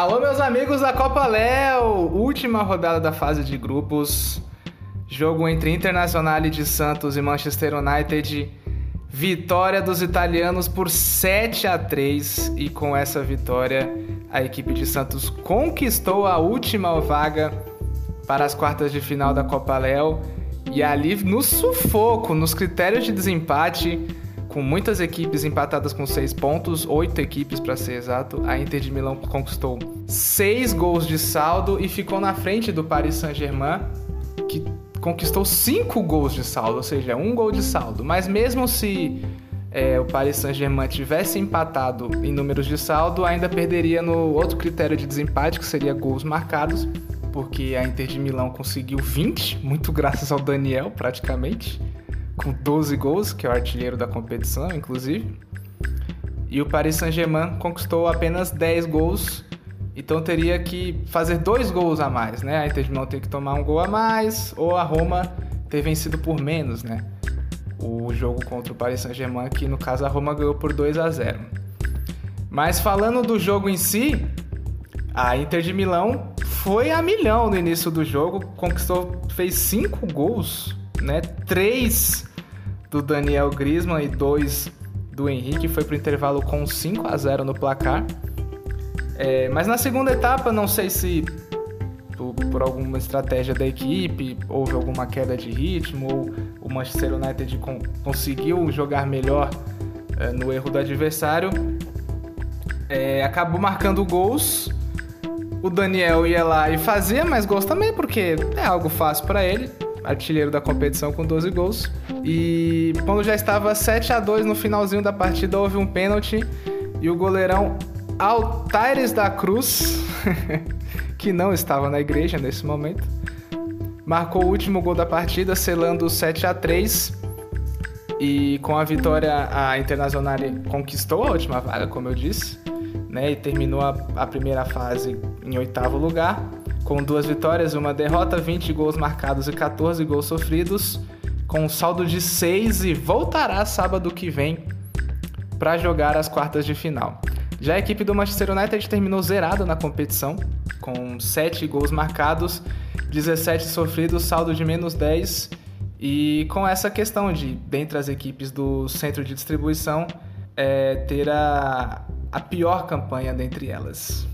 Alô, meus amigos da Copa Léo! Última rodada da fase de grupos. Jogo entre Internacional de Santos e Manchester United. Vitória dos italianos por 7 a 3 e com essa vitória a equipe de Santos conquistou a última vaga para as quartas de final da Copa Léo e ali no sufoco, nos critérios de desempate, com muitas equipes empatadas com seis pontos, oito equipes para ser exato, a Inter de Milão conquistou seis gols de saldo e ficou na frente do Paris Saint-Germain, que conquistou cinco gols de saldo, ou seja, um gol de saldo. Mas mesmo se é, o Paris Saint-Germain tivesse empatado em números de saldo, ainda perderia no outro critério de desempate, que seria gols marcados, porque a Inter de Milão conseguiu 20, muito graças ao Daniel, praticamente, com 12 gols, que é o artilheiro da competição, inclusive. E o Paris Saint-Germain conquistou apenas 10 gols, então teria que fazer dois gols a mais, né? A Inter de Milão tem que tomar um gol a mais, ou a Roma ter vencido por menos, né? O jogo contra o Paris Saint-Germain, que no caso a Roma ganhou por 2 a 0. Mas falando do jogo em si, a Inter de Milão foi a milhão no início do jogo, conquistou, fez cinco gols, né? Três do Daniel Griezmann e dois do Henrique, foi pro intervalo com 5 a 0 no placar. É, mas na segunda etapa, não sei se por, por, alguma estratégia da equipe, houve alguma queda de ritmo, ou o Manchester United con conseguiu jogar melhor é, no erro do adversário. É, acabou marcando gols. O Daniel ia lá e fazia mais gols também, porque é algo fácil para ele. Artilheiro da competição com 12 gols. E quando já estava 7 a 2 no finalzinho da partida, houve um pênalti e o goleirão Altaires da Cruz, que não estava na igreja nesse momento, marcou o último gol da partida, selando o 7 a 3 e com a vitória a Internacional conquistou a última vaga, como eu disse, né, e terminou a, a primeira fase em oitavo lugar, com duas vitórias, uma derrota, 20 gols marcados e 14 gols sofridos, com um saldo de 6 e voltará sábado que vem para jogar as quartas de final. Já a equipe do Manchester United terminou zerada na competição, com 7 gols marcados, 17 sofridos, saldo de menos 10. E com essa questão de, dentre as equipes do centro de distribuição, é, ter a, a pior campanha dentre elas.